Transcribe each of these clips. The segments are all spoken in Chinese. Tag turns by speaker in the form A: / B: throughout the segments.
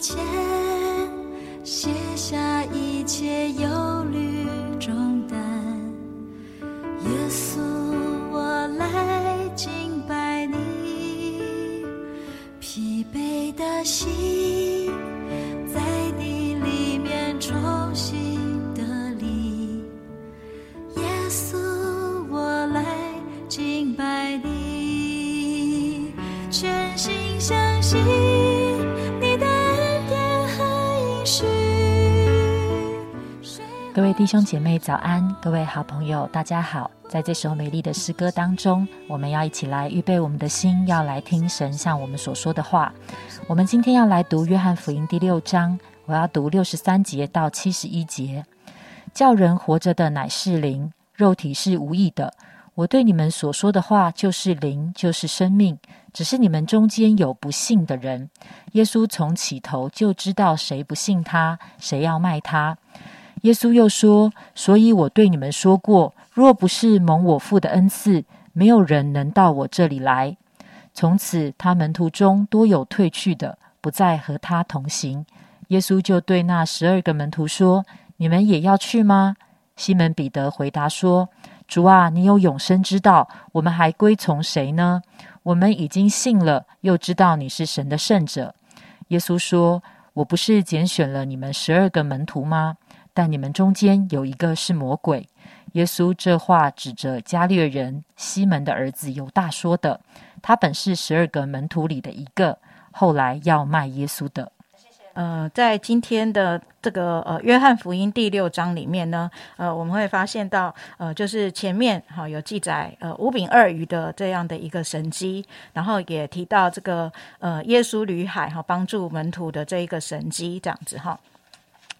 A: 前，卸下一切忧虑重担。耶稣，我来敬拜你，疲惫的心在你里面重新得力。耶稣，我来敬拜你，全心相信
B: 各位弟兄姐妹早安，各位好朋友大家好。在这首美丽的诗歌当中，我们要一起来预备我们的心，要来听神向我们所说的话。我们今天要来读约翰福音第六章，我要读六十三节到七十一节。叫人活着的乃是灵，肉体是无益的。我对你们所说的话就是灵，就是生命。只是你们中间有不信的人。耶稣从起头就知道谁不信他，谁要卖他。耶稣又说：“所以我对你们说过，若不是蒙我父的恩赐，没有人能到我这里来。”从此，他门徒中多有退去的，不再和他同行。耶稣就对那十二个门徒说：“你们也要去吗？”西门彼得回答说：“主啊，你有永生之道，我们还归从谁呢？我们已经信了，又知道你是神的圣者。”耶稣说：“我不是拣选了你们十二个门徒吗？但你们中间有一个是魔鬼。”耶稣这话指着加略人西门的儿子犹大说的。他本是十二个门徒里的一个，后来要卖耶稣的。
C: 呃，在今天的这个呃约翰福音第六章里面呢，呃，我们会发现到呃，就是前面哈、有记载呃五饼二鱼的这样的一个神迹，然后也提到这个呃耶稣旅海哈、帮助门徒的这一个神迹这样子哈。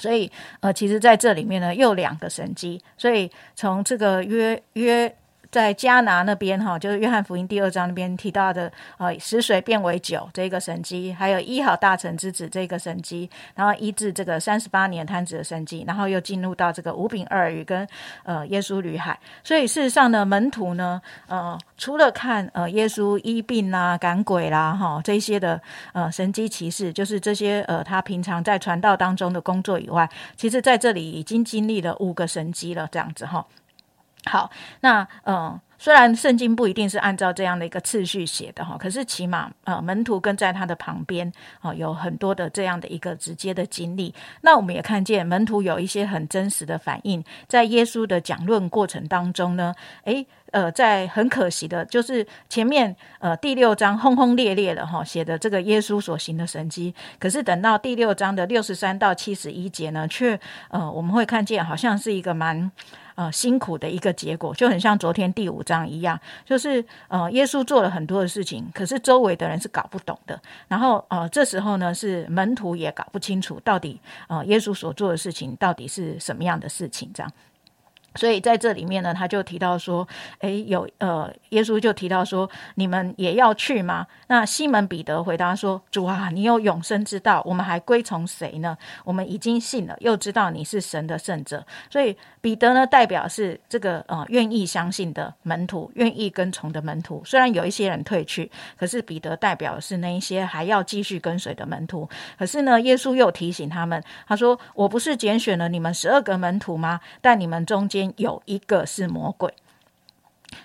C: 所以，呃，其实在这里面呢，又两个神机。所以从这个约约在加拿那边哈，就是约翰福音第二章那边提到的，呃，使水变为酒这个神迹，还有医好大臣之子这个神迹，然后医治这个三十八年瘫子的神迹，然后又进入到这个五饼二鱼跟呃耶稣旅海。所以事实上呢，门徒呢，呃，除了看呃耶稣医病啦、赶鬼啦哈这些的呃神迹奇事，就是这些呃他平常在传道当中的工作以外，其实在这里已经经历了五个神迹了，这样子哈。好，那嗯，虽然圣经不一定是按照这样的一个次序写的哈，可是起码呃门徒跟在他的旁边啊，有很多的这样的一个直接的经历。那我们也看见门徒有一些很真实的反应，在耶稣的讲论过程当中呢，诶。呃，在很可惜的，就是前面呃第六章轰轰烈烈的哈写的这个耶稣所行的神迹，可是等到第六章的六十三到七十一节呢，却呃我们会看见好像是一个蛮呃辛苦的一个结果，就很像昨天第五章一样，就是呃耶稣做了很多的事情，可是周围的人是搞不懂的，然后呃这时候呢是门徒也搞不清楚到底呃耶稣所做的事情到底是什么样的事情这样。所以在这里面呢，他就提到说，诶，有呃，耶稣就提到说，你们也要去吗？那西门彼得回答说，主啊，你有永生之道，我们还归从谁呢？我们已经信了，又知道你是神的圣者。所以彼得呢，代表是这个呃，愿意相信的门徒，愿意跟从的门徒。虽然有一些人退去，可是彼得代表是那一些还要继续跟随的门徒。可是呢，耶稣又提醒他们，他说：“我不是拣选了你们十二个门徒吗？但你们中间有一个是魔鬼。”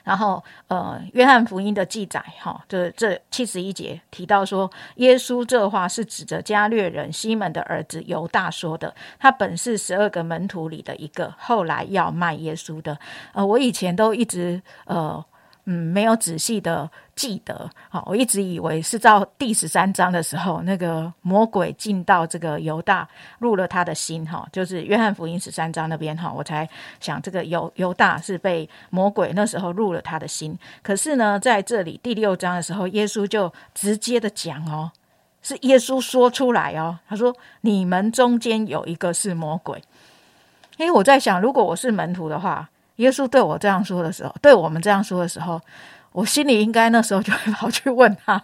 C: 然后，呃，约翰福音的记载，哈，这这七十一节提到说，耶稣这话是指着加略人西门的儿子犹大说的。他本是十二个门徒里的一个，后来要卖耶稣的。呃，我以前都一直呃。嗯，没有仔细的记得，好，我一直以为是到第十三章的时候，那个魔鬼进到这个犹大，入了他的心，哈，就是约翰福音十三章那边，哈，我才想这个犹犹大是被魔鬼那时候入了他的心。可是呢，在这里第六章的时候，耶稣就直接的讲哦，是耶稣说出来哦，他说你们中间有一个是魔鬼。因为我在想，如果我是门徒的话。耶稣对我这样说的时候，对我们这样说的时候，我心里应该那时候就会跑去问他。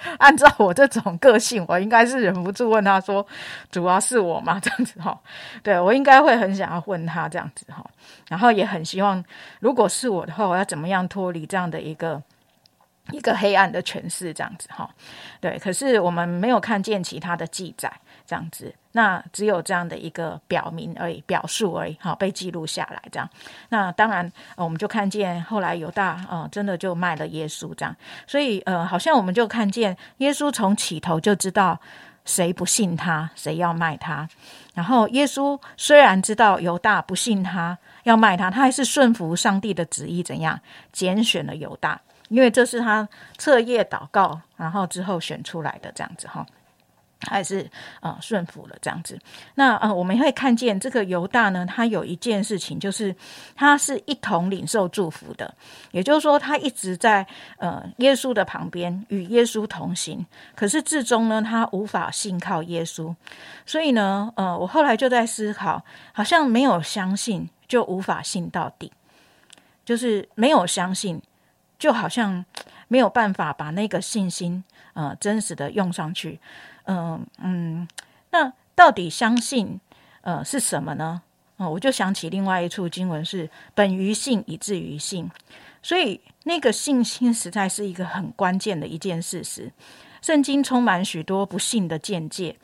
C: 按照我这种个性，我应该是忍不住问他说：“主要是我吗？”这样子哈，对我应该会很想要问他这样子哈，然后也很希望，如果是我的话，我要怎么样脱离这样的一个一个黑暗的诠释，这样子哈。对，可是我们没有看见其他的记载，这样子，那只有这样的一个表明而已，表述而已，好被记录下来这样。那当然，我们就看见后来犹大，呃，真的就卖了耶稣这样。所以，呃，好像我们就看见耶稣从起头就知道谁不信他，谁要卖他。然后，耶稣虽然知道犹大不信他要卖他，他还是顺服上帝的旨意，怎样拣选了犹大。因为这是他彻夜祷告，然后之后选出来的这样子哈，还是呃顺服了这样子。那呃我们会看见这个犹大呢，他有一件事情，就是他是一同领受祝福的，也就是说他一直在呃耶稣的旁边与耶稣同行。可是至终呢，他无法信靠耶稣，所以呢，呃我后来就在思考，好像没有相信就无法信到底，就是没有相信。就好像没有办法把那个信心，呃，真实的用上去，嗯嗯，那到底相信，呃，是什么呢？哦，我就想起另外一处经文是“本于信，以至于信”，所以那个信心实在是一个很关键的一件事实。圣经充满许多不信的见解，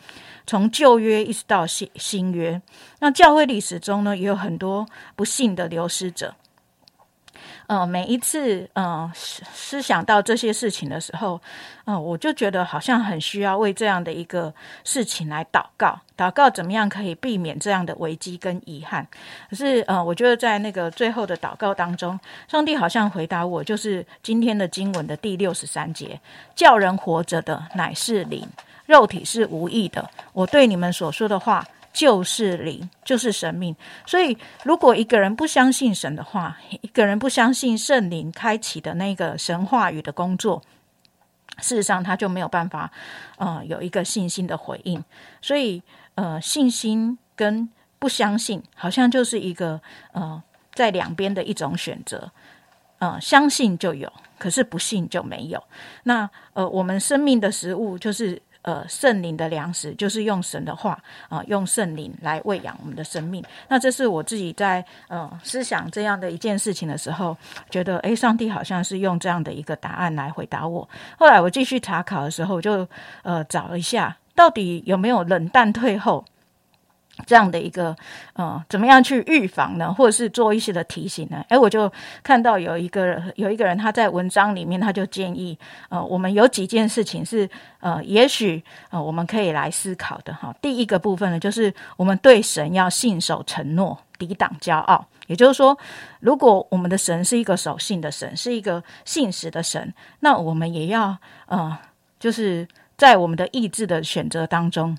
C: 从旧约一直到新新约，那教会历史中呢，也有很多不信的流失者。呃，每一次呃思想到这些事情的时候，嗯，我就觉得好像很需要为这样的一个事情来祷告，祷告怎么样可以避免这样的危机跟遗憾。可是呃，我觉得在那个最后的祷告当中，上帝好像回答我，就是今天的经文的第六十三节：叫人活着的乃是灵，肉体是无益的。我对你们所说的话。就是灵，就是神命。所以，如果一个人不相信神的话，一个人不相信圣灵开启的那个神话语的工作，事实上他就没有办法，呃，有一个信心的回应。所以，呃，信心跟不相信，好像就是一个呃，在两边的一种选择。嗯，相信就有，可是不信就没有。那呃，我们生命的食物就是。呃，圣灵的粮食就是用神的话啊，用圣灵来喂养我们的生命。那这是我自己在呃思想这样的一件事情的时候，觉得诶，上帝好像是用这样的一个答案来回答我。后来我继续查考的时候，就呃找了一下，到底有没有冷淡退后。这样的一个，呃，怎么样去预防呢？或者是做一些的提醒呢？诶，我就看到有一个有一个人他在文章里面，他就建议，呃，我们有几件事情是，呃，也许呃我们可以来思考的哈。第一个部分呢，就是我们对神要信守承诺，抵挡骄傲。也就是说，如果我们的神是一个守信的神，是一个信实的神，那我们也要，呃，就是在我们的意志的选择当中。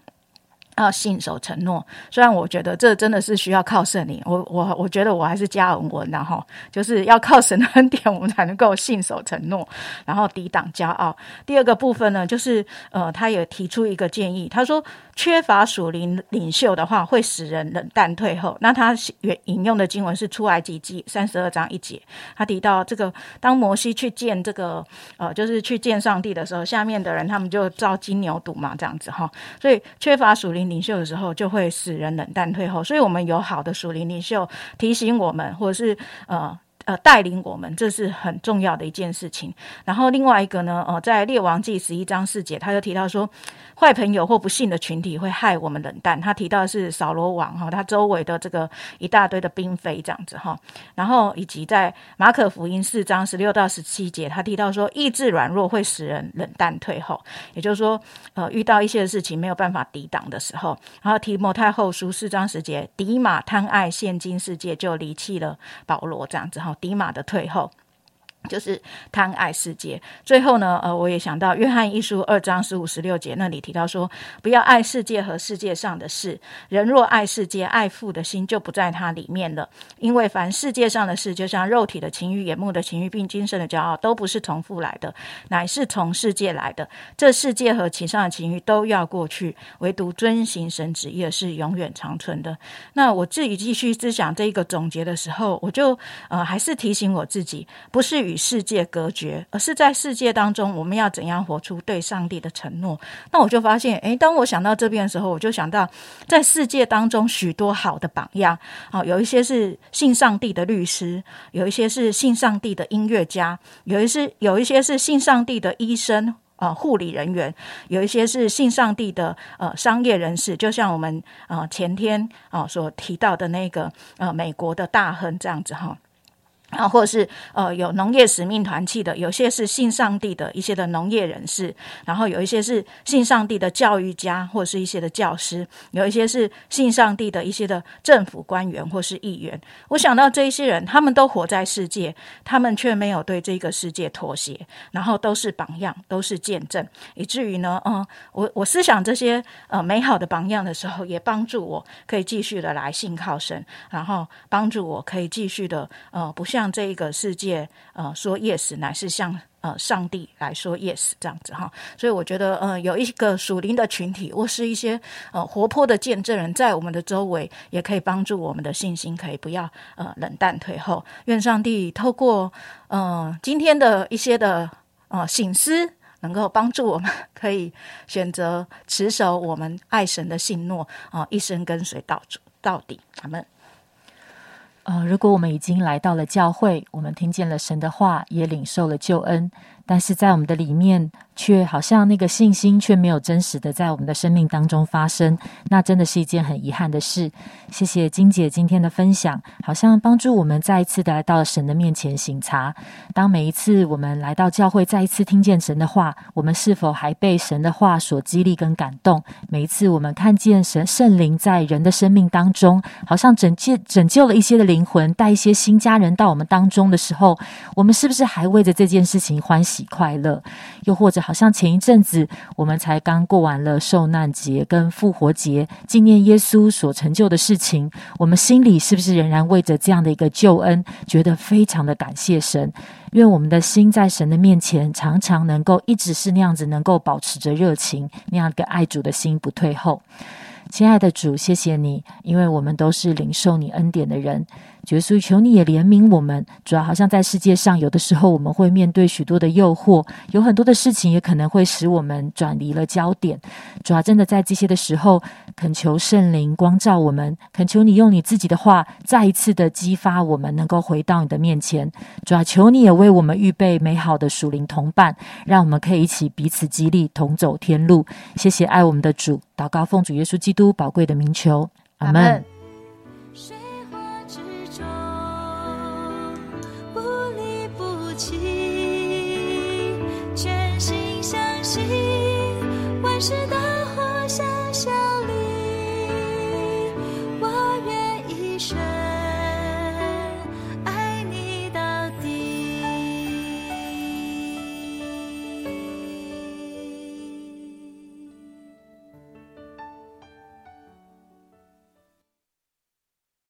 C: 要信守承诺，虽然我觉得这真的是需要靠圣灵，我我我觉得我还是加文文然后就是要靠神恩典，我们才能够信守承诺，然后抵挡骄傲。第二个部分呢，就是呃，他也提出一个建议，他说缺乏属灵领袖的话，会使人冷淡退后。那他引引用的经文是出埃及记三十二章一节，他提到这个当摩西去见这个呃，就是去见上帝的时候，下面的人他们就造金牛犊嘛，这样子哈，所以缺乏属灵。领袖的时候，就会使人冷淡退后。所以，我们有好的属灵领袖提醒我们，或者是呃。呃，带领我们，这是很重要的一件事情。然后另外一个呢，呃，在列王记十一章四节，他就提到说，坏朋友或不幸的群体会害我们冷淡。他提到是扫罗王哈，他周围的这个一大堆的兵匪这样子哈。然后以及在马可福音四章十六到十七节，他提到说，意志软弱会使人冷淡退后。也就是说，呃，遇到一些事情没有办法抵挡的时候，然后提摩太后书四章十节，迪马贪爱现今世界，就离弃了保罗这样子哈。迪马的退后。就是贪爱世界。最后呢，呃，我也想到约翰一书二章十五十六节那里提到说，不要爱世界和世界上的事。人若爱世界，爱父的心就不在它里面了。因为凡世界上的事，就像肉体的情欲、眼目的情欲，并精神的骄傲，都不是从父来的，乃是从世界来的。这世界和其上的情欲都要过去，唯独遵行神旨意是永远长存的。那我自己继续思想这一个总结的时候，我就呃还是提醒我自己，不是与与世界隔绝，而是在世界当中，我们要怎样活出对上帝的承诺？那我就发现，诶，当我想到这边的时候，我就想到在世界当中许多好的榜样啊，有一些是信上帝的律师，有一些是信上帝的音乐家，有一些有一些是信上帝的医生。呃，护理人员有一些是信上帝的呃商业人士，就像我们呃前天啊所提到的那个呃美国的大亨这样子哈。啊，或者是呃有农业使命团契的，有些是信上帝的一些的农业人士，然后有一些是信上帝的教育家，或者是一些的教师，有一些是信上帝的一些的政府官员或是议员。我想到这一些人，他们都活在世界，他们却没有对这个世界妥协，然后都是榜样，都是见证，以至于呢，嗯，我我思想这些呃美好的榜样的时候，也帮助我可以继续的来信靠神，然后帮助我可以继续的呃不像。向这一个世界，呃，说 yes 乃是向呃上帝来说 yes 这样子哈，所以我觉得，呃，有一个属灵的群体，或是一些呃活泼的见证人，在我们的周围，也可以帮助我们的信心，可以不要呃冷淡退后。愿上帝透过呃今天的一些的呃醒思，能够帮助我们，可以选择持守我们爱神的信诺啊，一生跟随到主到底。阿门。
B: 呃，如果我们已经来到了教会，我们听见了神的话，也领受了救恩，但是在我们的里面。却好像那个信心却没有真实的在我们的生命当中发生，那真的是一件很遗憾的事。谢谢金姐今天的分享，好像帮助我们再一次的来到神的面前醒察。当每一次我们来到教会，再一次听见神的话，我们是否还被神的话所激励跟感动？每一次我们看见神圣灵在人的生命当中，好像拯救拯救了一些的灵魂，带一些新家人到我们当中的时候，我们是不是还为着这件事情欢喜快乐？又或者？好像前一阵子我们才刚过完了受难节跟复活节，纪念耶稣所成就的事情，我们心里是不是仍然为着这样的一个救恩，觉得非常的感谢神？愿我们的心在神的面前，常常能够一直是那样子，能够保持着热情，那样一个爱主的心不退后。亲爱的主，谢谢你，因为我们都是领受你恩典的人。耶稣，求你也怜悯我们。主要好像在世界上，有的时候我们会面对许多的诱惑，有很多的事情也可能会使我们转离了焦点。主要真的在这些的时候，恳求圣灵光照我们，恳求你用你自己的话，再一次的激发我们，能够回到你的面前。主要求你也为我们预备美好的属灵同伴，让我们可以一起彼此激励，同走天路。谢谢爱我们的主，祷告奉主耶稣基督宝贵的名求，阿门。
A: 是的。